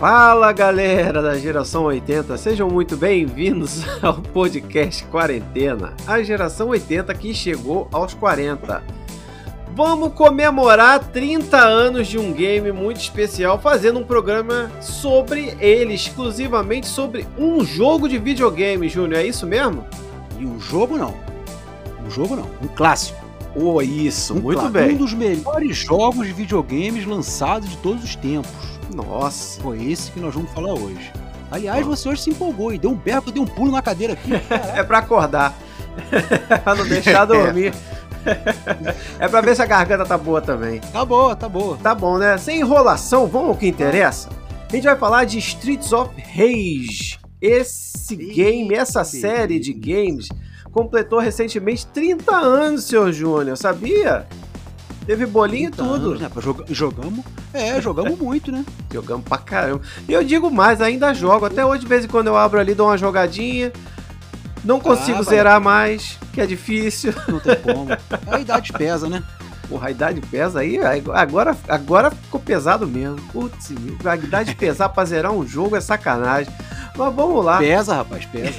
Fala galera da geração 80, sejam muito bem-vindos ao podcast Quarentena, a geração 80 que chegou aos 40. Vamos comemorar 30 anos de um game muito especial, fazendo um programa sobre ele, exclusivamente sobre um jogo de videogame, Júnior, é isso mesmo? E um jogo não. Um jogo não, um clássico. Oh, isso, um muito bem. Um dos melhores jogos de videogames lançados de todos os tempos. Nossa. Foi esse que nós vamos falar hoje. Aliás, você hoje se empolgou e deu um berro, deu um pulo na cadeira aqui. é pra acordar. pra não deixar dormir. é pra ver se a garganta tá boa também. Tá boa, tá boa. Tá bom, né? Sem enrolação, vamos ao que interessa. A gente vai falar de Streets of Rage. Esse game, essa série de games, completou recentemente 30 anos, seu Júnior, sabia? Teve bolinho e tudo. Anos, né? Jog jogamos. É, jogamos muito, né? Jogamos pra caramba. E eu digo mais, ainda jogo. Até hoje, de vez em quando eu abro ali, dou uma jogadinha. Não consigo ah, zerar mais, que é difícil. Não tem como. A idade pesa, né? Porra, a idade pesa aí, agora, agora ficou pesado mesmo. Putz, a idade pesar pra zerar um jogo é sacanagem. Mas vamos lá. Pesa, rapaz, pesa.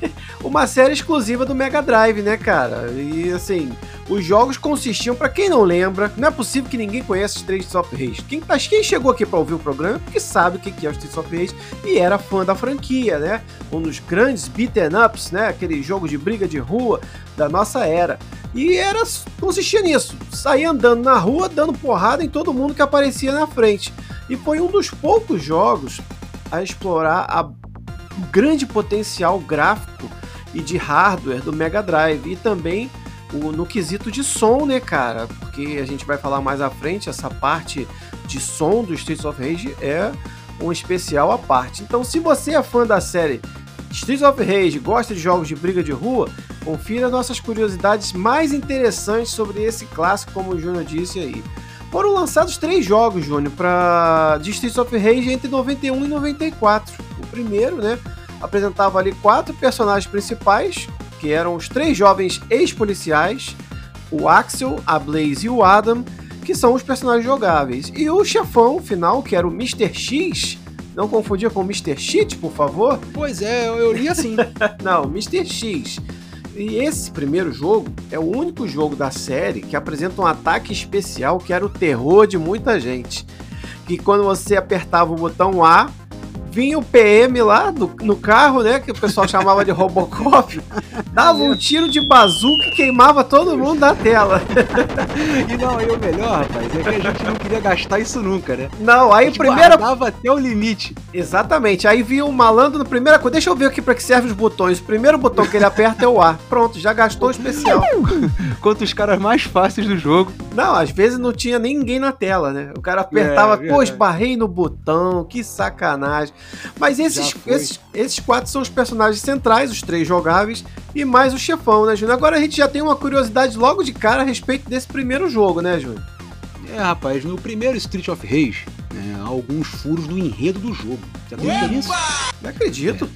Uma série exclusiva do Mega Drive, né, cara? E assim, os jogos consistiam, para quem não lembra, não é possível que ninguém conheça Streets of Rage. Quem, quem chegou aqui para ouvir o programa porque sabe o que é o Streets of Rage e era fã da franquia, né? Um dos grandes beaten ups, né? Aquele jogo de briga de rua da nossa era. E era consistia nisso, sair andando na rua, dando porrada em todo mundo que aparecia na frente. E foi um dos poucos jogos a explorar a, o grande potencial gráfico e de hardware do Mega Drive e também o, no quesito de som, né, cara? Porque a gente vai falar mais à frente, essa parte de som do Streets of Rage é um especial à parte. Então, se você é fã da série Streets of Rage, gosta de jogos de briga de rua, confira nossas curiosidades mais interessantes sobre esse clássico, como o Júnior disse aí. Foram lançados três jogos, Júnior, para de Streets of Rage entre 91 e 94. O primeiro, né, apresentava ali quatro personagens principais, que eram os três jovens ex-policiais, o Axel, a Blaze e o Adam, que são os personagens jogáveis. E o chefão final, que era o Mr. X, não confundia com o Mr. Cheat, por favor? Pois é, eu li assim. não, Mr. X. E esse primeiro jogo é o único jogo da série que apresenta um ataque especial que era o terror de muita gente. Que quando você apertava o botão A, vinha o PM lá no, no carro, né? Que o pessoal chamava de Robocop, dava um tiro de bazuca e queimava todo mundo da tela. e não, aí o melhor, rapaz, é que a gente não queria gastar isso nunca, né? Não, aí primeiro. Dava até o limite. Exatamente. Aí vinha o malandro na primeira coisa. Deixa eu ver aqui pra que servem os botões. O primeiro botão que ele aperta é o A. Pronto, já gastou o especial. Quanto os caras mais fáceis do jogo. Não, às vezes não tinha ninguém na tela, né? O cara apertava, é, pô, esbarrei no botão, que sacanagem. Mas esses, esses, esses quatro são os personagens centrais, os três jogáveis, e mais o chefão, né, Júnior? Agora a gente já tem uma curiosidade logo de cara a respeito desse primeiro jogo, né, Júnior? É, rapaz, no primeiro Street of Rage, né, há alguns furos no enredo do jogo. Você acredita nisso? Não acredito.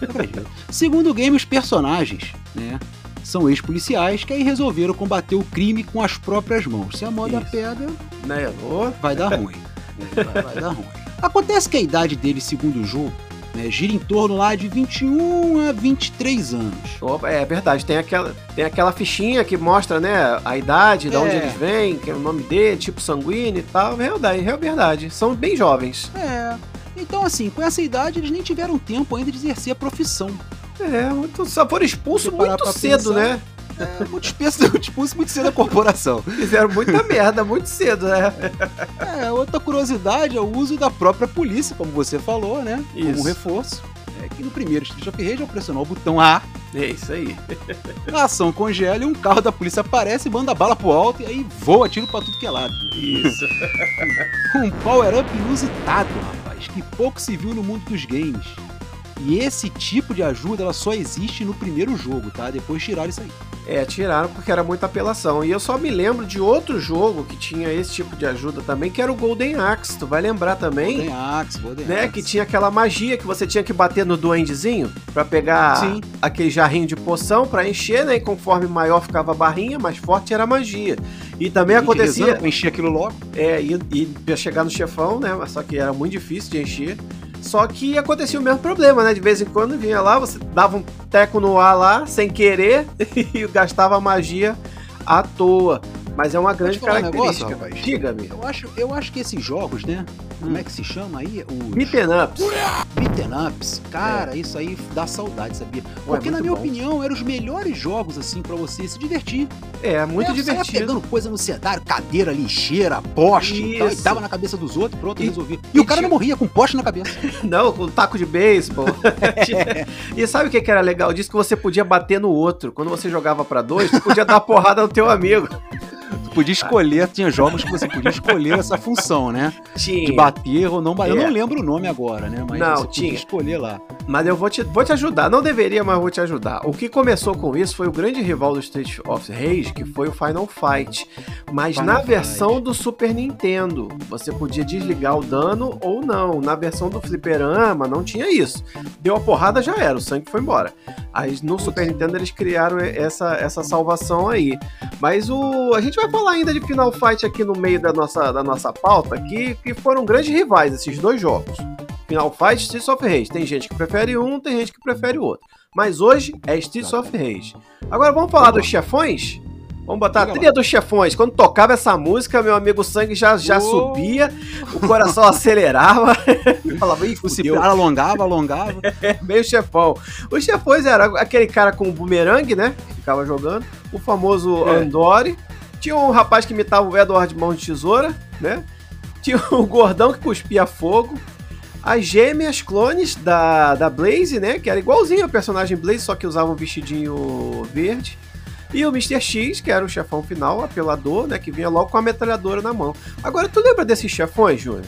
É, acredito. Segundo o game, os personagens, né, são ex-policiais que aí resolveram combater o crime com as próprias mãos. Se a moda Isso. pega, né, vai dar ruim. vai, vai dar ruim. Acontece que a idade dele, segundo o jogo, né, gira em torno lá de 21 a 23 anos. Opa, é verdade, tem aquela, tem aquela fichinha que mostra, né, a idade, de é. onde eles vêm, que é o nome dele, tipo sanguíneo e tal. É verdade, é verdade. São bem jovens. É. Então, assim, com essa idade, eles nem tiveram tempo ainda de exercer a profissão. É, só foram expulsos muito cedo, pensar, né? É, muito expulso, expulso muito cedo da corporação. Fizeram muita merda muito cedo, né? É, outra curiosidade é o uso da própria polícia, como você falou, né? Isso. Como reforço. É que no primeiro Street of Rage, ao pressionar o botão A, é isso aí. A ação congela e um carro da polícia aparece, manda bala pro alto e aí voa tiro pra tudo que é lado. Isso. um power-up inusitado, rapaz, que pouco se viu no mundo dos games. E esse tipo de ajuda ela só existe no primeiro jogo, tá? Depois tiraram isso aí. É, tiraram porque era muita apelação. E eu só me lembro de outro jogo que tinha esse tipo de ajuda também, que era o Golden Axe. Tu vai lembrar também? Golden Axe, Golden né? Axe. Que tinha aquela magia que você tinha que bater no duendezinho pra pegar Sim. aquele jarrinho de poção pra encher, né? E conforme maior ficava a barrinha, mais forte era a magia. E também acontecia. encher aquilo logo. É, e, e ia chegar no chefão, né? Mas só que era muito difícil de encher. Só que acontecia o mesmo problema, né? De vez em quando vinha lá, você dava um teco no ar lá, sem querer, e gastava magia à toa. Mas é uma grande te falar um característica. negócio? Diga-me. Eu acho, eu acho que esses jogos, né? Como Hum. é que se chama aí? Os Beaten ups. beaten ups. Cara, isso aí dá saudade, sabia? Porque na muito minha bom. opinião, eram os melhores jogos, assim, pra você se divertir. É, muito é, divertido. pegando coisa no cenário, cadeira, lixeira, poste e tal, e Isso. dava na cabeça dos outros, pronto, E- resolvia. e E o cara tinha- não morria com poste na cabeça. Não, com taco de beisebol. e sabe o que que era legal disso? Que você podia bater no outro. Quando você jogava pra dois, tu podia dar porrada no teu amigo. Podia escolher, tinha jogos que você podia escolher essa função, né? Tinha. De bater ou não bater. Eu É. não lembro o nome agora, né? Mas Não, você podia tinha. escolher lá. Mas eu vou te, vou te ajudar. Não deveria, mas vou te ajudar. O que começou com isso foi o grande rival do Street of Rage, que foi o Final Fight. Mas Final na Fight. versão do Super Nintendo, você podia desligar o dano ou não. Na versão do Fliperama, não tinha isso. Deu a porrada, já era. O sangue foi embora. Aí no Super Nintendo eles criaram essa, essa salvação aí. Mas o a gente vai falar ainda de Final Fight aqui no meio da nossa, da nossa pauta, que, que foram grandes rivais esses dois jogos. Final Fight e Streets of Rage. Tem gente que prefere um, tem gente que prefere o outro. Mas hoje é Streets of Rage. Agora vamos falar dos chefões? Vamos botar a trilha dos chefões. Quando tocava essa música, meu amigo, sangue já, já subia, o coração acelerava. Falava, ih, O fudeu, alongava, alongava. meio chefão. Os chefões era aquele cara com o bumerangue, né? Que ficava jogando. O famoso É. Andori. Tinha um rapaz que imitava o Edward Mão de Tesoura, né? Tinha o gordão que cuspia fogo. As gêmeas clones da, da Blaze, né? Que era igualzinho ao personagem Blaze, só que usava um vestidinho verde. E o Mr. X, que era o chefão final, apelador, né? Que vinha logo com a metralhadora na mão. Agora, tu lembra desses chefões, Júnior?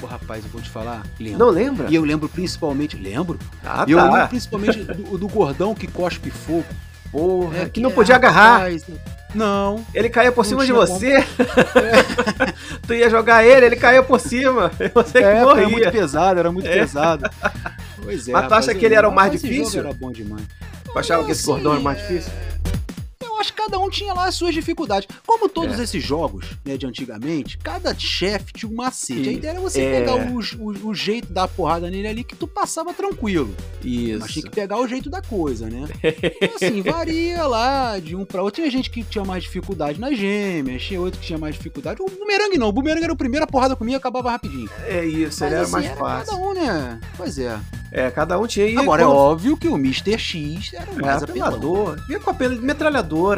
Pô, rapaz, eu vou te falar. Lembro. Não lembra? E eu lembro principalmente. Lembro? Ah, E eu lembro tá. principalmente do, do gordão que cospe fogo. Porra, É, que não podia agarrar. rapaz, Não. Ele caía por cima de você. tu ia jogar ele, ele caía por cima. Você que É, pô, era muito morria. pesado, era muito É. pesado. Pois é. Mas tu acha que ele era o mais difícil? Era bom demais. Tu achava que esse gordão era mais difícil? Que cada um tinha lá as suas dificuldades. Como todos É. esses jogos, né, de antigamente, cada chefe tinha um macete. A ideia era você é. pegar o, o- o jeito da porrada nele ali que tu passava tranquilo. Isso. Mas tinha que pegar o jeito da coisa, né? Então, assim, varia lá de um pra outro. Tinha gente que tinha mais dificuldade nas gêmeas, tinha outro que tinha mais dificuldade. O bumerangue não, o bumerangue era o primeiro, a porrada comia e acabava rapidinho. É isso, Mas, ele era assim, mais fácil. Cada um, né? Pois é. É, cada um tinha. Agora é óbvio que o Mr. X era o mais apelão. apelador. Vinha com a pele-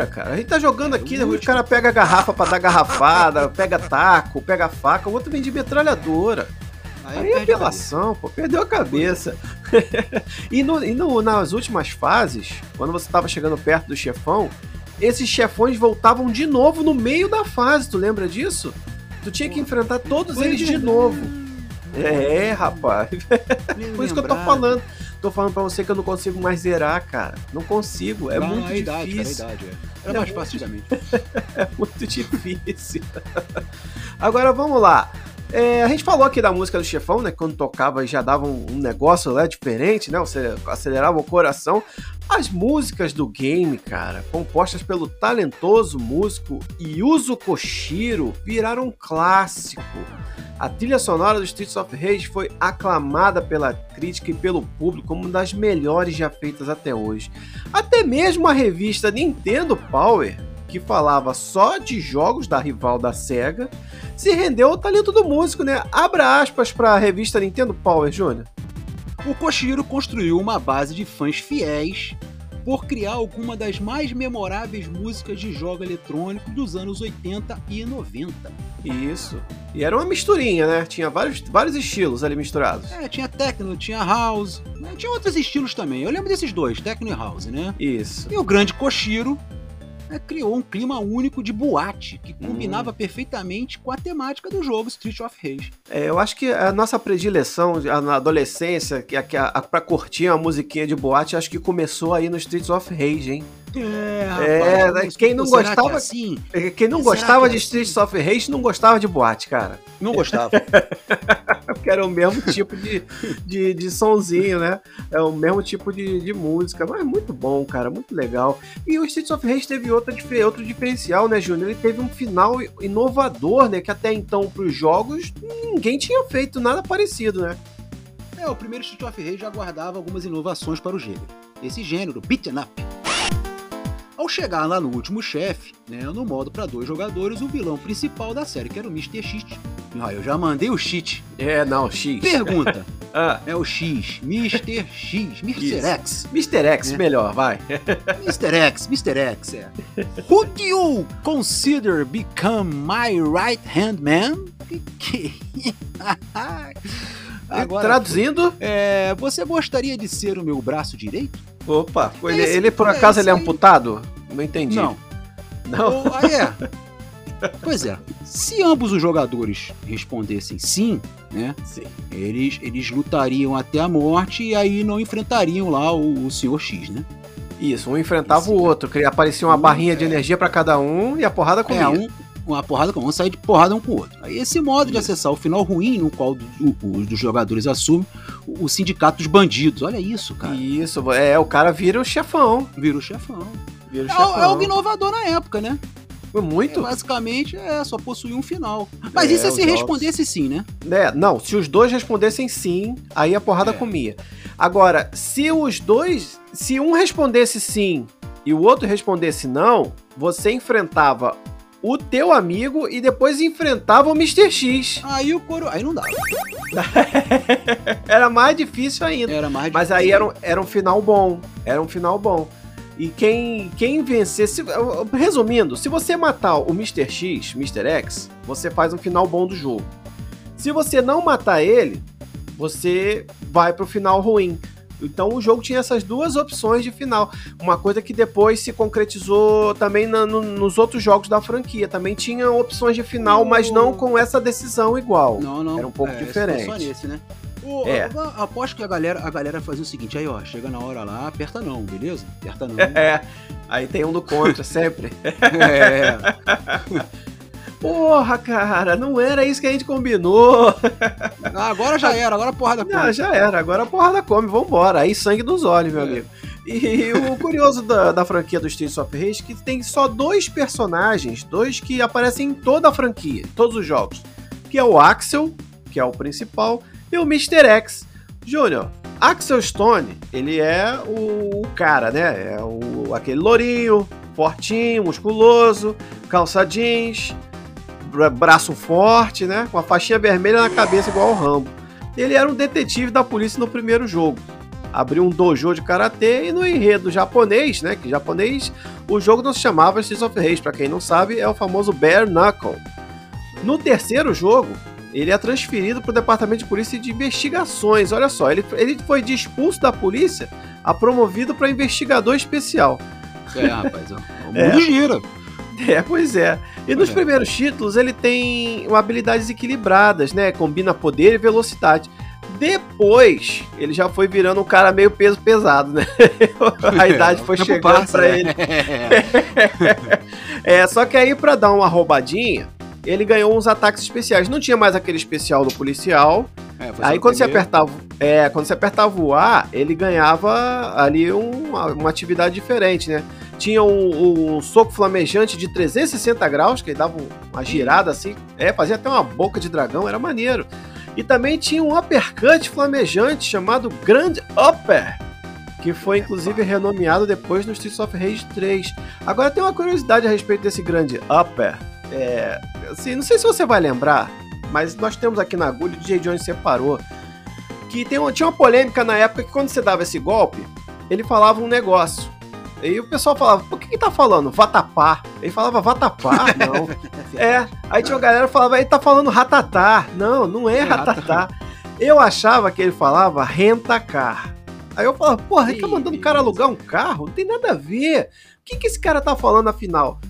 cara. A gente tá jogando É, aqui, né, o cara pega a garrafa pra dar garrafada, pega taco, pega faca, o outro vem de metralhadora. Aí é apelação, pô, perdeu a cabeça. e no- e no- nas últimas fases, quando você tava chegando perto do chefão, esses chefões voltavam de novo no meio da fase, tu lembra disso? Tu tinha que enfrentar todos eles de novo. É, rapaz. Por isso que eu tô falando. Tô falando pra você que eu não consigo mais zerar, cara. Não consigo. É Não, muito a idade, difícil. Era a idade, é. É Era mais muito fácil antigamente. É muito difícil. Agora vamos lá. É, a gente falou aqui da música do chefão, né? Quando tocava já dava um, um negócio né, diferente, né? Acelerava o coração. As músicas do game, cara, compostas pelo talentoso músico Yuzo Koshiro, viraram um clássico. A trilha sonora do Streets of Rage foi aclamada pela crítica e pelo público como uma das melhores já feitas até hoje. Até mesmo a revista Nintendo Power que falava só de jogos da rival da SEGA, se rendeu ao talento do músico, né? Abra aspas para a revista Nintendo Power, Júnior. O Koshiro construiu uma base de fãs fiéis por criar alguma das mais memoráveis músicas de jogo eletrônico dos anos 80 e 90. Isso. E era uma misturinha, né? Tinha vários, vários estilos ali misturados. É, tinha techno, tinha house, né? tinha outros estilos também. Eu lembro desses dois, techno e house, né? Isso. E o grande Koshiro né, criou um clima único de boate que combinava perfeitamente com a temática do jogo Street of Rage. É, eu acho que a nossa predileção na adolescência, que a, que a, a- pra curtir uma musiquinha de boate, acho que começou aí no Streets of Rage, hein? É, rapaz, quem não será que é gostava- assim? É, Quem não Será gostava que é de assim? Streets of Rage não gostava de boate, cara. Não gostava. Porque era o mesmo tipo de, de, de sonzinho, né? É o mesmo tipo de, de música. Mas é muito bom, cara, muito legal. E o Streets of Rage teve outra, outro diferencial, né, Júnior? Ele teve um final inovador, né? Que até então, pros jogos, ninguém tinha feito nada parecido, né? É, o primeiro Street of Rage já guardava algumas inovações para o gênero. Esse gênero, beat'em up. Ao chegar lá no último chefe, né, no modo para dois jogadores, o vilão principal da série, que era o Mr. X. Ah, eu já mandei o cheat. É, não, X. Pergunta, Ah, é o X, Mr. X, Mr. X, Mr. X, É. melhor, vai. Mr. X, Mr. X, é. Who do you consider become my right hand man? Que que... Agora, Traduzindo, é, você gostaria de ser o meu braço direito? Opa, ele, Esse- ele, por é, acaso ele é amputado? Não entendi. Não. Não? Aí é. Pois é. Se ambos os jogadores respondessem sim, né? Sim. Eles, eles lutariam até a morte e aí não enfrentariam lá o, o Sr. X, né? Isso, um enfrentava Esse- o outro, que aparecia uma Um, barrinha de é. energia pra cada um e a porrada comia. É, um, uma porrada com um, sair de porrada um com o outro. Aí esse modo de Isso. acessar o final ruim, no qual os dos jogadores assumem o, sindicato dos bandidos. Olha isso, cara. Isso, é, o cara vira o chefão. Vira o chefão. Vira o É, chefão. é algo inovador na época, né? Muito? É, basicamente, é só possuir um final. Mas É, isso é se jogos. respondesse sim, né? É, não, se os dois respondessem sim, aí a porrada É. comia. Agora, se os dois, se um respondesse sim e o outro respondesse não, você enfrentava o teu amigo e depois enfrentava o Mr. X. Aí o coro. Aí não dá. Era mais difícil ainda. Era mais Mas difícil. aí era um, era um final bom. Era um final bom. E quem, quem vencesse. Resumindo, se você matar o Mr. X, Mr. X, você faz um final bom do jogo. Se você não matar ele, você vai pro final ruim. Então o jogo tinha essas duas opções de final. Uma coisa que depois se concretizou também na- no- nos outros jogos da franquia. Também tinha opções de final, mas não com essa decisão igual. Não, não. Era um pouco é, diferente. Só nesse, né? O- É. aposto que a galera, a galera fazia o seguinte, aí ó, chega na hora lá, aperta não, beleza? Aperta não. É, aí tem um do contra sempre. é. Porra, cara, não era isso que a gente combinou. Ah, Agora já era, agora a porrada Não, conta. já era, agora a porrada come, vambora. Aí sangue nos olhos, meu É. amigo. E o curioso da, da franquia do Streets of Rage é que tem só dois personagens, dois que aparecem em toda a franquia, em todos os jogos. Que é o Axel, que é o principal, e o Mr. X. Júnior, Axel Stone, ele é o, o cara, né? É o, aquele lourinho, fortinho, musculoso, calça jeans, braço forte, né? Com a faixinha vermelha na cabeça igual o Rambo. Ele era um detetive da polícia no primeiro jogo. Abriu um dojo de karatê e no enredo japonês, né? Que japonês, o jogo não se chamava Streets of Rage, pra quem não sabe, é o famoso Bare Knuckle. No terceiro jogo, ele é transferido para o departamento de polícia de investigações. Olha só, ele, ele foi de expulso da polícia a promovido para investigador especial. É, rapaz, ó. O mundo É. gira. É, pois é. E nos É. primeiros títulos ele tem habilidades equilibradas, né? Combina poder e velocidade. Depois, ele já foi virando um cara meio peso pesado, né? A idade foi chegando passa, pra né? ele. É, só que aí pra dar uma roubadinha, ele ganhou uns ataques especiais. Não tinha mais aquele especial do policial. É, Aí quando você apertava, é, quando você apertava o A, ele ganhava ali um- uma atividade diferente, né? Tinha um, um soco flamejante de 360 graus, que dava um- uma girada assim, é, fazia até uma boca de dragão, era maneiro. E também tinha um uppercut flamejante chamado Grand Upper, que foi inclusive renomeado depois no Streets of Rage 3. Agora tem uma curiosidade a respeito desse Grand Upper. É, assim, não sei se você vai lembrar, mas nós temos aqui na agulha, o DJ Jones separou, que tem tinha uma polêmica na época que quando você dava esse golpe, ele falava um negócio. E o pessoal falava, por que que tá falando vatapá? Ele falava vatapá? Não. é, aí tinha uma galera que falava, ele tá falando ratatá. Não, não é É ratatá. Eu achava que ele falava rentacar. Aí eu falava, porra, ele tá mandando o cara alugar um carro? Não tem nada a ver. O que, que esse cara tá falando afinal?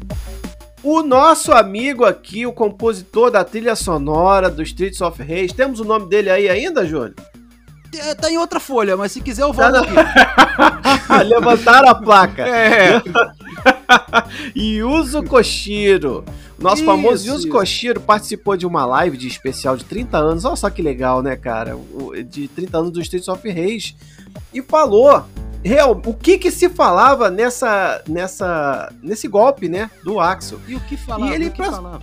O nosso amigo aqui, o compositor da trilha sonora do Streets of Rage, temos o nome dele aí ainda, Júnior? É, tá em outra folha, mas se quiser eu volto Tá aqui. Levantaram a placa. É. Yuzo Koshiro. Nosso Isso, famoso Yuzo isso. Koshiro participou de uma live de especial de 30 anos. Olha só que legal, né, cara? De 30 anos do Streets of Rage. E falou real, o que que se falava nessa, nessa, nesse golpe, né, do Axel. E o que falava? E ele que pra- falava?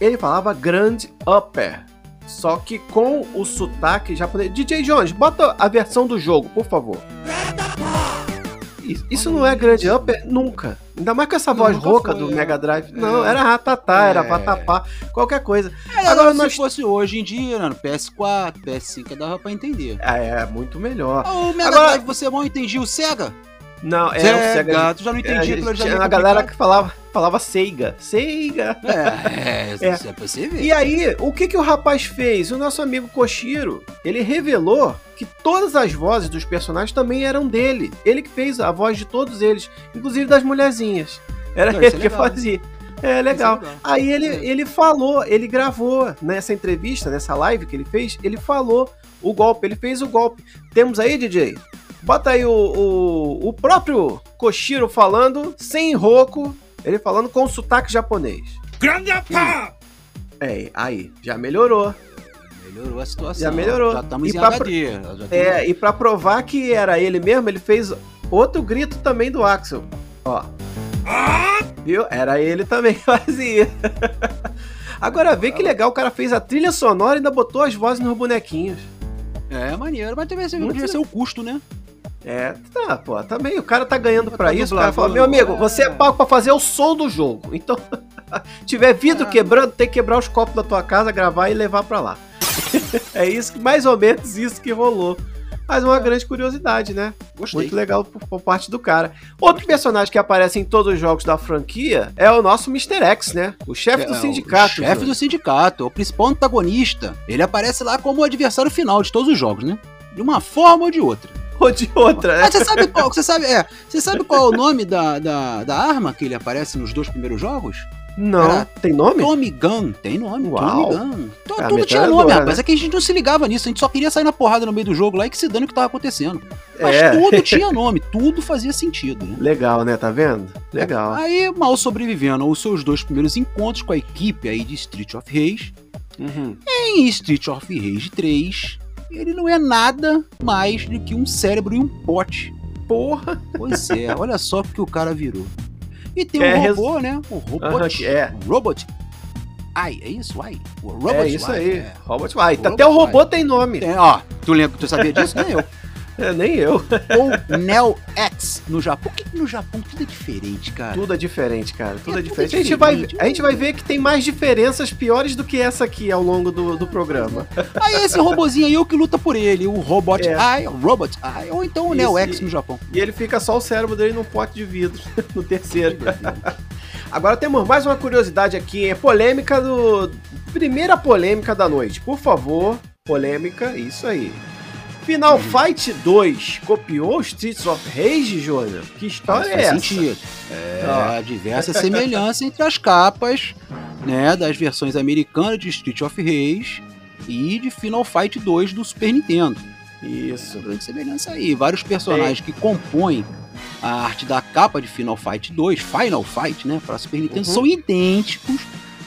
Ele falava Grand Upper. Só que com o sotaque japonês. DJ Jones, bota a versão do jogo, por favor. Isso- não é Grand Upper nunca. Ainda mais com essa voz Nunca rouca foi, do é. Mega Drive. Não, É. era ratatá, era É. vatapá, qualquer coisa. É, Agora se nós- fosse hoje em dia, no PS4, PS5, dava pra entender. É, é muito melhor. Ah, o Mega Agora- Drive, você mal entendia o Sega? Não, é o Sega, Sega. tu já não É, entendia aquilo já meio a galera que falava, falava Seiga. Seiga. É, é, É. isso é ver. E aí, o que que o rapaz fez? O nosso amigo Koshiro, ele revelou que todas as vozes dos personagens também eram dele. Ele que fez a voz de todos eles, inclusive das mulherzinhas. Era Não, ele isso é que legal, né? fazia. É legal. É legal. Aí ele, É. ele falou, ele gravou nessa entrevista, nessa live que ele fez, ele falou o golpe, ele fez o golpe. Temos aí, DJ? Bota aí o, o, o próprio Koshiro falando, sem roco, ele falando com sotaque japonês. É, aí, já melhorou. Melhorou a situação. Já melhorou. Já estamos E em pra- HD. É, e pra provar que era ele mesmo, ele fez outro grito também do Axel. Ó. Viu? Era ele também que fazia. Agora vê que legal, o cara fez a trilha sonora e ainda botou as vozes nos bonequinhos. É, maneiro. Mas também Muito devia ser o custo, né? É, tá, pô, também o cara tá ganhando pra Tá isso, o cara fala, meu amigo, é. você é pago pra fazer o som do jogo, então, tiver vidro É. quebrando, tem que quebrar os copos da tua casa, gravar e levar pra lá. é isso, mais ou menos isso que rolou. Mas uma grande curiosidade, né? Gostei. Muito legal por, por parte do cara. Outro personagem que aparece em todos os jogos da franquia é o nosso Mr. X, né? O chefe do É, sindicato. O chefe do sindicato, o principal antagonista. Ele aparece lá como o adversário final de todos os jogos, né? De uma forma ou de outra. Ou de outra, né? Mas você sabe qual? Você sabe, é, você sabe qual é o nome da, da, da arma que ele aparece nos dois primeiros jogos? Não, Era tem nome? Tommy Gun. Tem nome, Uau. Tommy Gun. Tu- É tudo tinha nome, rapaz. né? É que a gente não se ligava nisso. A gente só queria sair na porrada no meio do jogo lá e que se dane o que tava acontecendo. Mas É. tudo tinha nome, tudo fazia sentido, né? Legal, né? Tá vendo? Legal. Aí, mal sobrevivendo aos seus dois primeiros encontros com a equipe aí de Street of Rage, Uhum. em Street of Rage 3, ele não é nada mais do que um cérebro e um pote. Porra. Pois é, olha só o que o cara virou. E tem É, um res- robô, né? O robot. Aham, que é. Robot. Ai, é isso? Ai. O robot. é isso ai, aí. é. Robot Vai. O Até o robô tem nome. Tem, ó, tu lembra, tu sabia disso? Nem eu. É, nem eu. Ou Neo X no Japão. Por que que no Japão tudo é diferente, cara? Tudo é diferente, cara. Tudo é, É tudo diferente. A gente, vai, diferente. a gente vai ver que tem mais diferenças piores do que essa aqui ao longo do, do programa. Aí esse robozinho aí é o que luta por ele, o Robot É. Eye, o Robot Eye, ou então o Neo Isso, X no Japão. E ele fica só o cérebro dele num pote de vidro, no terceiro. Agora temos mais uma curiosidade aqui. É polêmica do. Primeira polêmica da noite. Por favor, polêmica, isso aí. Final. Fight 2 copiou Streets of Rage, Júnior? Que história é essa? sentido. É, Ó. diversa semelhança entre as capas, né, das versões americanas de Street of Rage e de Final Fight 2 do Super Nintendo. Isso. grande semelhança aí. Vários personagens que compõem a arte da capa de Final Fight 2, Final Fight, né, para Super Nintendo, Uhum. são idênticos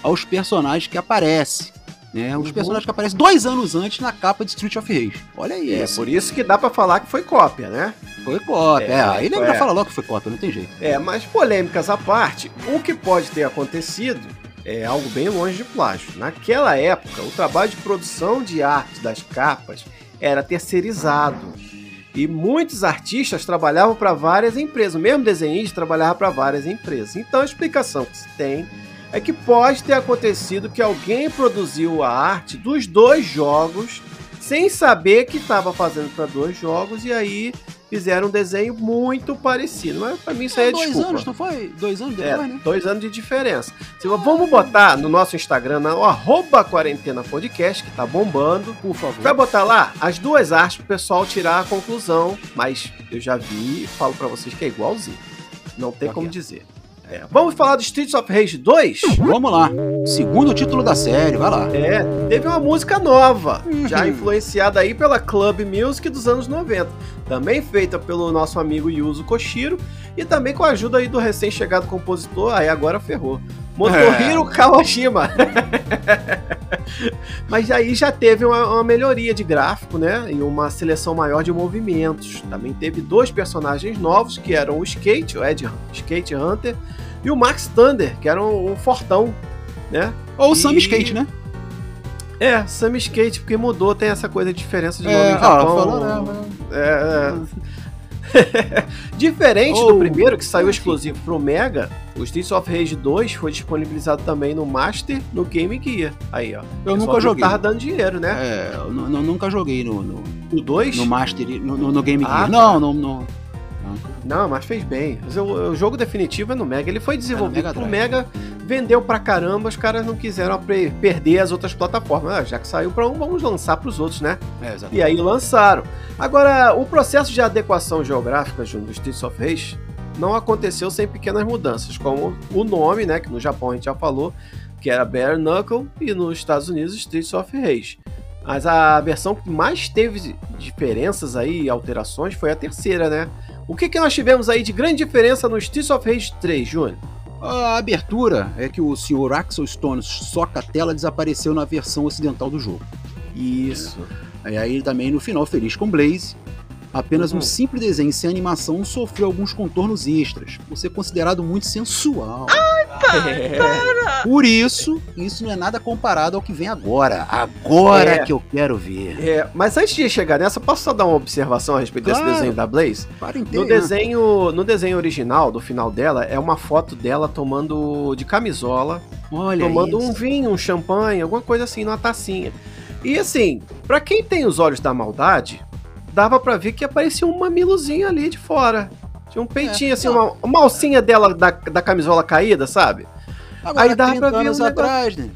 aos personagens que aparecem. Né, os Uhum. personagens que aparecem dois anos antes na capa de Street of Rage. Olha É isso. por isso que dá pra falar que foi cópia, né? Foi cópia. É, É, aí ele é. já fala logo que foi cópia, não tem jeito. É, mas polêmicas à parte, o que pode ter acontecido é algo bem longe de plágio. Naquela época, o trabalho de produção de arte das capas era terceirizado. E muitos artistas trabalhavam para várias empresas. O mesmo desenhista trabalhava para várias empresas. Então a explicação que se tem é que pode ter acontecido que alguém produziu a arte dos dois jogos sem saber que estava fazendo para dois jogos e aí fizeram um desenho muito parecido. Mas pra mim isso aí é, dois desculpa. anos, não foi? Dois anos É, depois, né? dois anos de diferença. Se, vamos botar no nosso Instagram, no arroba quarentena podcast, que tá bombando. Por favor. Vai botar lá as duas artes pro pessoal tirar a conclusão, mas eu já vi e falo pra vocês que é igualzinho. Não tem Tá como dizer. É, Vamos falar do Streets of Rage 2? Vamos lá. Segundo título da série, vai lá. É, teve uma música nova, já influenciada aí pela Club Music dos anos 90. Também feita pelo nosso amigo Yuzo Koshiro e também com a ajuda aí do recém-chegado compositor, aí agora ferrou. Motohiro É. Kawashima. Mas aí já teve uma, uma melhoria de gráfico, né? E uma seleção maior de movimentos. Também teve dois personagens novos, que eram o Skate, o Ed Skate Hunter, e o Max Thunder, que era um, um fortão, né? Ou o E- Sam Skate, né? É, Sam Skate, porque mudou, tem essa coisa de diferença de nome É, em ah, Japão. falou, né? É, é. Diferente Ou- do primeiro, que saiu exclusivo pro Mega, o Streets of Rage 2 foi disponibilizado também no Master, no Game Gear. Aí, ó. Eu nunca joguei. Tava dando dinheiro, né? É, eu nu- nu- nunca joguei no, no, O 2? no Master, no, no- no Game Ah, Gear. tá. Não, não, não. Não, mas fez bem. O, o jogo definitivo é no Mega. Ele foi desenvolvido Mega pro Drive. Mega, vendeu pra caramba, os caras não quiseram perder as outras plataformas. Ah, já que saiu pra um, vamos lançar pros outros, né? É. E aí lançaram. Agora, o processo de adequação geográfica Júnior, do Streets of Rage não aconteceu sem pequenas mudanças, como o nome, né, que no Japão a gente já falou, que era Bare Knuckle, e nos Estados Unidos Streets of Rage. Mas a versão que mais teve diferenças aí, alterações, foi a terceira, né? O que, que nós tivemos aí de grande diferença no Streets of Rage 3, Júnior? A abertura é que o Sr. Axel Stone soca a tela desapareceu na versão ocidental do jogo. Isso. E aí também no final, feliz com Blaze, apenas Uhum. um simples desenho sem animação sofreu alguns contornos extras, por ser considerado muito sensual. Por isso, isso não é nada comparado ao que vem agora. Agora É. que eu quero ver. É, mas antes de chegar nessa, posso só dar uma observação a respeito desse Claro. desenho da Blaze? Para No desenho, no desenho original, do final dela, é uma foto dela tomando de camisola, Olha tomando isso. um vinho, um champanhe, alguma coisa assim, numa tacinha. E assim, pra quem tem os olhos da maldade, dava pra ver que aparecia um mamilozinho ali de fora. Tinha um peitinho, É, assim, não. uma, uma alcinha dela da, da camisola caída, sabe? Agora, aí 30 pra ver anos um atrás, né?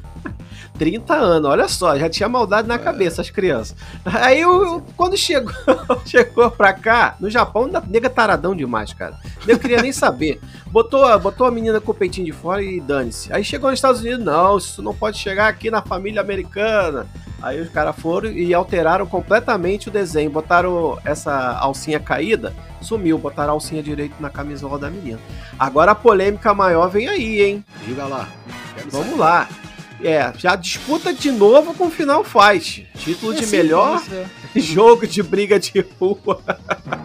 30 anos, olha só, já tinha maldade na É. cabeça as crianças. Aí eu, quando chegou, chegou pra cá, no Japão, nega taradão demais, cara. Eu queria nem saber. Botou, botou a menina com o peitinho de fora e dane-se. Aí chegou nos Estados Unidos, não, isso não pode chegar aqui na família americana. Aí os caras foram e alteraram completamente o desenho. Botaram essa alcinha caída, sumiu, botaram a alcinha direito na camisola da menina. Agora a polêmica maior vem aí, hein? Diga lá. Vamos saber. lá. É, já disputa de novo com o Final Fight. Título de melhor jogo de briga de rua.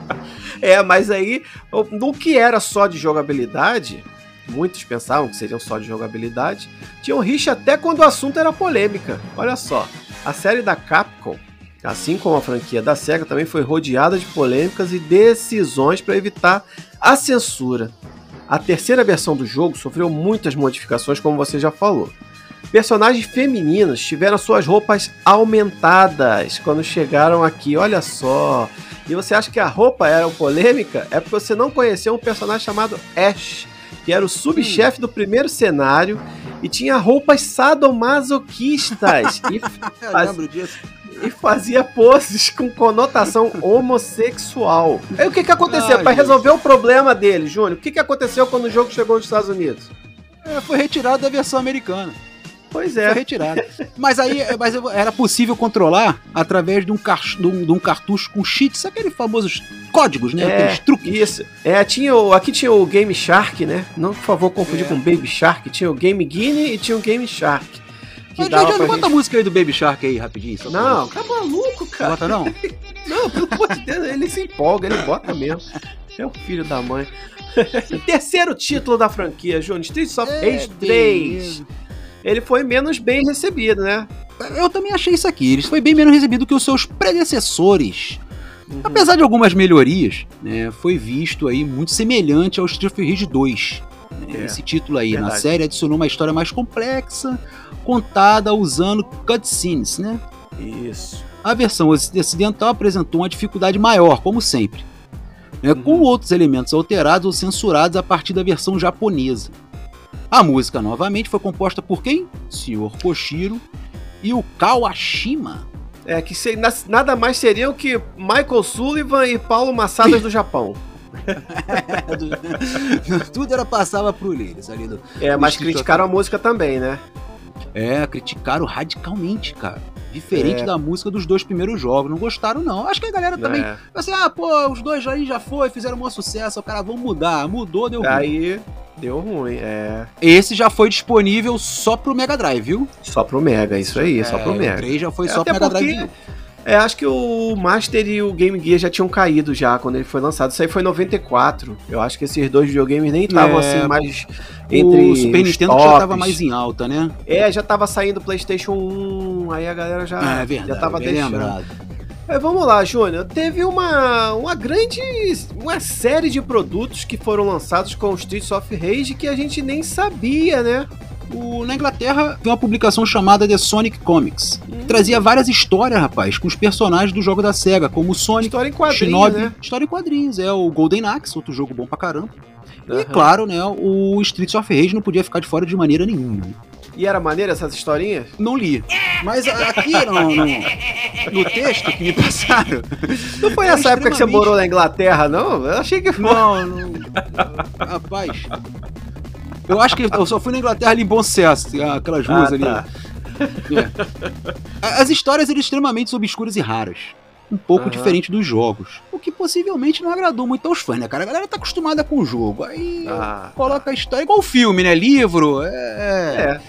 é, mas aí, no que era só de jogabilidade, muitos pensavam que seriam só de jogabilidade, tinham rixa até quando o assunto era polêmica. Olha só, a série da Capcom, assim como a franquia da SEGA, também foi rodeada de polêmicas e decisões para evitar a censura. A terceira versão do jogo sofreu muitas modificações, como você já falou. Personagens femininas tiveram suas roupas aumentadas quando chegaram aqui, olha só. E você acha que a roupa era polêmica? É porque você não conheceu um personagem chamado Ash, que era o subchefe do primeiro cenário e tinha roupas sadomasoquistas e, Eu Faz- lembro disso. e fazia poses com conotação homossexual. Aí o que, que aconteceu? Para resolver o problema dele, Júnior, o que, que aconteceu quando o jogo chegou nos Estados Unidos? É, foi retirado da versão americana. Pois Foi é. retirado. Mas aí mas era possível controlar através de um, car- de um- de um cartucho com cheats, aqueles famosos códigos, né? É, Aqueles truques. Isso. É, tinha o, aqui tinha o Game Shark, né? Não, por favor, confundir É. com Baby Shark. Tinha o Game Guinea e tinha o Game Shark. Que Jorge, pra bota a música aí do Baby Shark aí, rapidinho. Não, tá maluco, cara. bota não? Não, pelo amor de Deus, ele se empolga, ele bota mesmo. É o filho da mãe. Terceiro título da franquia, Júnior, Streets of Rage 3. Ele foi menos bem recebido, né? Eu também achei isso aqui. Ele foi bem menos recebido que os seus predecessores. Uhum. Apesar de algumas melhorias, né, foi visto aí muito semelhante ao Street of Rage 2. né? É, Esse título aí na verdade. série adicionou uma história mais complexa, contada usando cutscenes, né? Isso. A versão ocidental apresentou uma dificuldade maior, como sempre. né, com outros elementos alterados ou censurados a partir da versão japonesa. A música, novamente, foi composta por quem? Sr. Koshiro e o Kawashima. É, que se- na- nada mais seriam que Michael Sullivan e Paulo Massadas do Japão. Tudo era passava por eles ali do, É, mas criticaram a música também, né? É, criticaram radicalmente, cara. Diferente É. da música dos dois primeiros jogos. Não gostaram, não. Acho que a galera também. É. Assim, ah, pô, os dois aí já foi, fizeram um bom sucesso. O cara, vamos mudar. Mudou, deu ruim. Aí deu ruim, é. Esse já foi disponível só pro Mega Drive, viu? Só pro Mega, isso aí, só É, pro O Mega. 3 já foi É, só pro Mega porque- Drive. É, acho que o Master e o Game Gear já tinham caído já quando ele foi lançado. Isso aí foi em 94. Eu acho que esses dois videogames nem estavam É, assim mais entre o Super Nintendo já tops. tava mais em alta, né? É, já tava saindo o PlayStation 1, aí a galera já, é verdade. já tava deixando. lembrado. É, vamos lá, Júnior. Teve uma, uma grande. uma série de produtos que foram lançados com o Streets of Rage que a gente nem sabia, né? O- na Inglaterra tem uma publicação chamada The Sonic Comics. Hum. Que trazia várias histórias, rapaz, com os personagens do jogo da SEGA, como o Sonic, História em quadrinhos, Shinobi, né? história em quadrinhos. É o Golden Axe, outro jogo bom pra caramba. E Aham. claro, né, o Streets of Rage não podia ficar de fora de maneira nenhuma. E era maneira essas historinhas? Não li. Mas aqui no, no, no texto que me passaram. Não foi nessa época que você morou na Inglaterra, não? Eu achei que foi. Não, não. Rapaz. Eu acho que eu só fui na Inglaterra ali em Bom Sucesso, aquelas ruas Ah, ali. tá. É. As histórias eram extremamente obscuras e raras. Um pouco Aham. diferente dos jogos. O que possivelmente não agradou muito aos fãs, né, cara? A galera tá acostumada com o jogo. Aí Ah, coloca a história igual filme, né? Livro. É. é.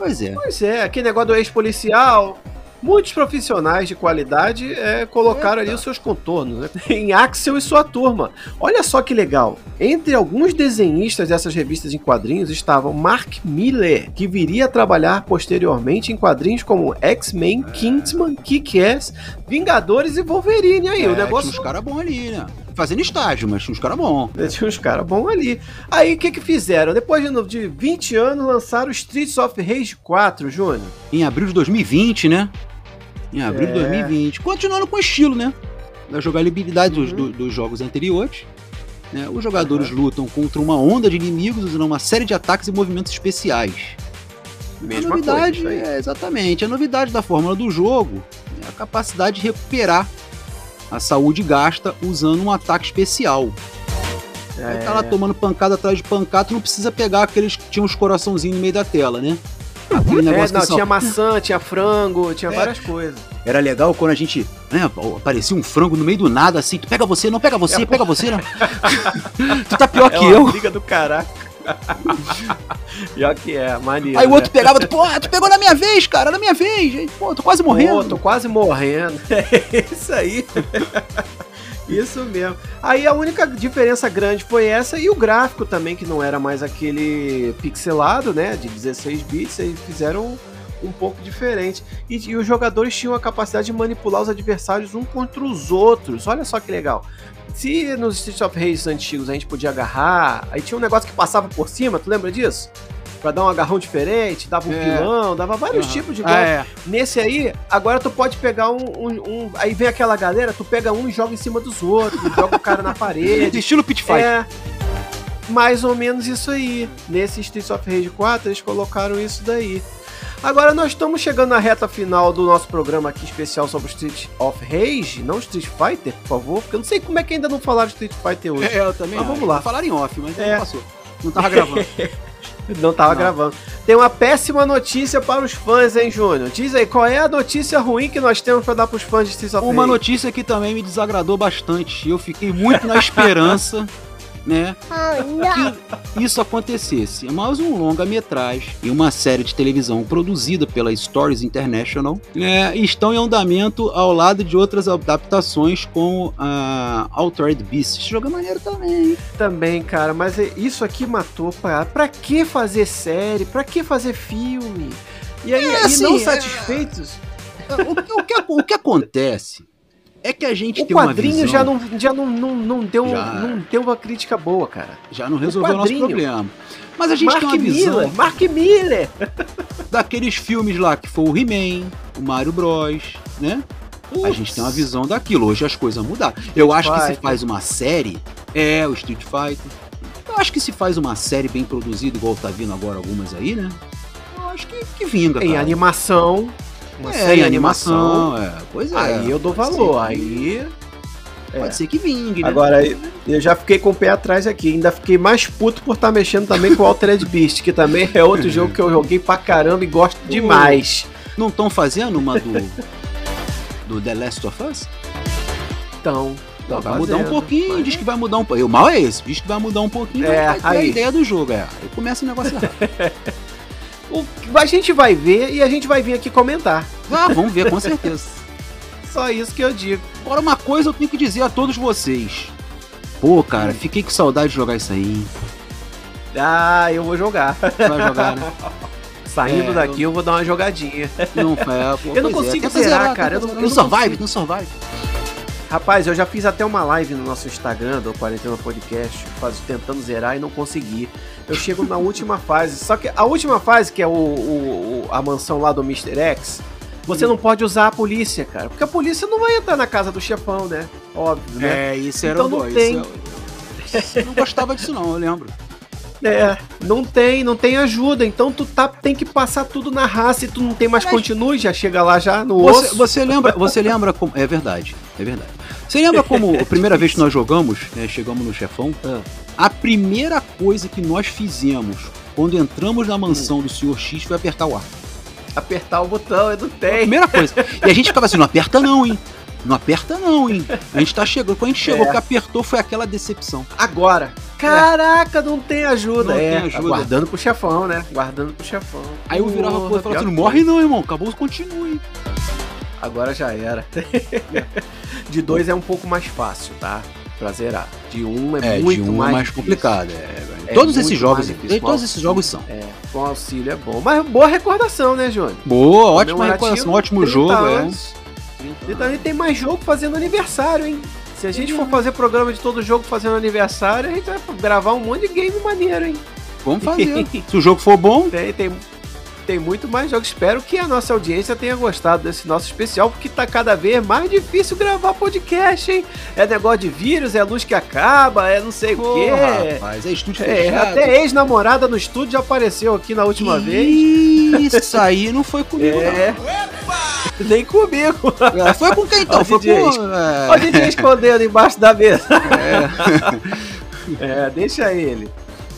Pois é. Pois é, aquele negócio do ex-policial. Muitos profissionais de qualidade é, colocaram ali os seus contornos, né? Em Axel e sua turma. Olha só que legal. Entre alguns desenhistas dessas revistas em quadrinhos estavam Mark Miller, que viria a trabalhar posteriormente em quadrinhos como X-Men, Kingsman, Kick-Ass, Vingadores e Wolverine. Aí, o É, negócio Tinha uns caras bons ali, né? Fazendo estágio, mas tinha uns caras bons. Tinha uns caras bons ali. Aí o que que fizeram? Depois de, de 20 anos lançaram o Streets of Rage 4, Júnior. Em abril de 2020, né? Em abril de É. 2020. Continuando com o estilo, né? Da jogabilidade dos, Uhum. do- dos jogos anteriores. né? Os jogadores lutam contra uma onda de inimigos usando uma série de ataques e movimentos especiais. Mesma a novidade, coisa, é, exatamente. A novidade da fórmula do jogo é a capacidade de recuperar a saúde gasta usando um ataque especial. Aí tá lá tomando pancada atrás de pancada, tu não precisa pegar aqueles que tinham os coraçãozinhos no meio da tela, né? Aquele É, negócio não, que só- tinha maçã, tinha frango, tinha É. várias coisas. Era legal quando a gente, né, aparecia um frango no meio do nada, assim, tu pega você, não pega você, É, pega você, não. tu tá pior É que eu. briga do caraca. Pior que é, maneiro. Aí o né? outro pegava, tu, pô, tu pegou na minha vez, cara, na minha vez. Aí, Pô, tô quase morrendo. Pô, tô quase morrendo. É isso aí. Isso mesmo. Aí a única diferença grande foi essa e o gráfico também, que não era mais aquele pixelado, né? De 16 bits, aí fizeram um pouco diferente. E, e os jogadores tinham a capacidade de manipular os adversários um contra os outros. Olha só que legal. Se nos Street of Rage antigos a gente podia agarrar, aí tinha um negócio que passava por cima, tu lembra disso? Pra dar um agarrão diferente, dava um É. pilão, dava vários Aham. tipos de Ah, golpe. é. Nesse aí, agora tu pode pegar um, um- um- Aí vem aquela galera, tu pega um e joga em cima dos outros, joga o cara na parede. Estilo Pit Fight. É. Mais ou menos isso aí. Nesse Streets of Rage 4, eles colocaram isso daí. Agora nós estamos chegando na reta final do nosso programa aqui especial sobre Street of Rage, não Street Fighter, por favor, porque eu não sei como é que ainda não falaram de Street Fighter hoje. É, eu também. Mas vamos lá. Falaram em off, mas É. não passou. Não tava gravando. Não tava Não. gravando. Tem uma péssima notícia para os fãs, hein, Júnior? Diz aí, qual é a notícia ruim que nós temos para dar para os fãs de Streets of Uma Rage? notícia que também me desagradou bastante. Eu fiquei muito na esperança, né? que isso acontecesse. Mas um longa-metragem e uma série de televisão produzida pela Stories International né, estão em andamento ao lado de outras adaptações como a Altered Beast. Esse jogo é maneiro também. hein? Também, cara, mas é- isso aqui matou pra, pra que fazer série? Pra que fazer filme? E aí, É, e assim, não é- satisfeitos, O, que- o que, o que acontece é que a gente o tem uma quadrinho visão, já, não, já não, não, não, deu, Já. não deu uma crítica boa, cara. já não resolveu o nosso quadrinho. problema. Mas a gente Mark tem uma visão Miller, Mark Miller! daqueles filmes lá que foi o He-Man, o Mario Bros, né? A gente tem uma visão daquilo. Hoje as coisas mudaram. Eu acho que se faz uma série, é o Street Fighter. Eu acho que se faz uma série bem produzida, igual tá vindo agora algumas aí, né? Eu acho que, que vinga, Em cara. animação. Uma é, animação. animação, é. Pois é. Aí eu dou Pode valor. ser Aí. Pode é. ser que vingue, né? Agora, eu já fiquei com o pé atrás aqui. Ainda fiquei mais puto por estar mexendo também com o Altered Beast, que também é outro jogo que eu joguei pra caramba e gosto demais. Não estão fazendo uma do. do The Last of Us? Então, tá vai mudar um fazendo. pouquinho, Mas- diz que vai mudar um pouquinho. O mal é esse, diz que vai mudar um pouquinho, É, vai ter a aí. ideia do jogo, é. Aí começa o negócio errado. O- a gente vai ver e a gente vai vir aqui comentar. ah, vamos ver, com certeza. Só isso que eu digo. Agora, uma coisa eu tenho que dizer a todos vocês. Pô, cara, fiquei com saudade de jogar isso aí. Ah, eu vou jogar. Vai jogar, né? Saindo É, daqui, eu vou dar uma jogadinha. Não, é, pô, Eu não é, consigo tenta zerar, cara, eu não- zerar. eu não Survive, no Survive. Rapaz, eu já fiz até uma live no nosso Instagram, do Quarentena Podcast, faz, tentando zerar e não consegui. Eu chego na última fase. Só que a última fase, que é o, o- o- a mansão lá do Mr. X, você não pode usar a polícia, cara. Porque a polícia não vai entrar na casa do chefão, né? Óbvio, né? É, isso era Então o não isso tem. eu- Eu não gostava disso não, eu lembro. É, não tem, não tem ajuda. Então tu tá, tem que passar tudo na raça e tu não tem mais Aliás, continue, já chega lá já no Você, osso. você lembra, você lembra como. É verdade, é verdade. Você lembra como a primeira vez que nós jogamos, né, chegamos no chefão? Ah. A primeira coisa que nós fizemos quando entramos na mansão do Sr. X foi apertar o ar. Apertar o botão, eu não Foi a tem. primeira coisa. E a gente ficava assim, não aperta não, hein? Não aperta não, hein? A gente tá chegando. Quando a gente chegou, É. que apertou foi aquela decepção. Agora. Caraca, não tem ajuda. Não é, tem ajuda. guardando pro chefão, né? Guardando pro chefão. Aí eu virava pro outro e falava assim, não morre não, irmão. Acabou, continue. Agora já era. de dois é um pouco mais fácil, tá? Pra zerar. De um é, muito de um mais, é mais complicado. é. É todos muito esses jogos, difícil. todos esses jogos são. É, com auxílio é bom. Mas boa recordação, né, Júnior? Boa, ótima recordação, ótimo 30 jogo, é. anos. E também tem mais jogo fazendo aniversário, hein? Se a gente for fazer programa de todo jogo fazendo aniversário, a gente vai gravar um monte de game maneiro, hein? Vamos fazer. Se o jogo for bom, Tem, tem, tem muito mais jogos. Espero que a nossa audiência tenha gostado desse nosso especial, porque tá cada vez mais difícil gravar podcast, hein? É negócio de vírus, é luz que acaba, é não sei o quê. rapaz, é estúdio É, fechado. até ex-namorada no estúdio já apareceu aqui na última vez. Isso aí não foi comigo, É. Nem comigo. não. É, Foi com quem então? Ó, Foi DJ. com. O É, DJ escondendo embaixo da mesa. É, deixa ele.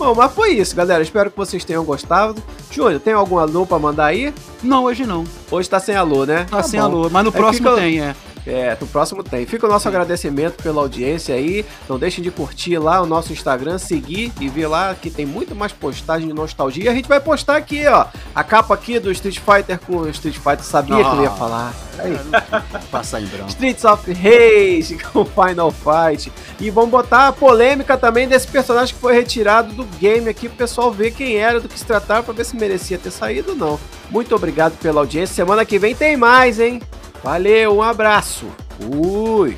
Bom, mas foi isso, galera. Espero que vocês tenham gostado. Júnior, tem algum alô pra mandar aí? Não, hoje não. Hoje tá sem alô, né? Tá sem bom. alô, mas no Aí próximo fica- tem, é. É, no próximo tem. Fica o nosso agradecimento pela audiência aí. Não deixem de curtir lá o nosso Instagram, seguir e ver lá que tem muito mais postagem de nostalgia. A gente vai postar aqui, ó, a capa aqui do Street Fighter com o Street Fighter. Sabia que eu ia Ah. falar. Aí. Passar em branco. Streets of Rage com Final Fight. E vamos botar a polêmica também desse personagem que foi retirado do game aqui pro pessoal ver quem era, do que se tratava, pra ver se merecia ter saído ou não. Muito obrigado pela audiência. Semana que vem tem mais, hein? Valeu, um abraço. Fui.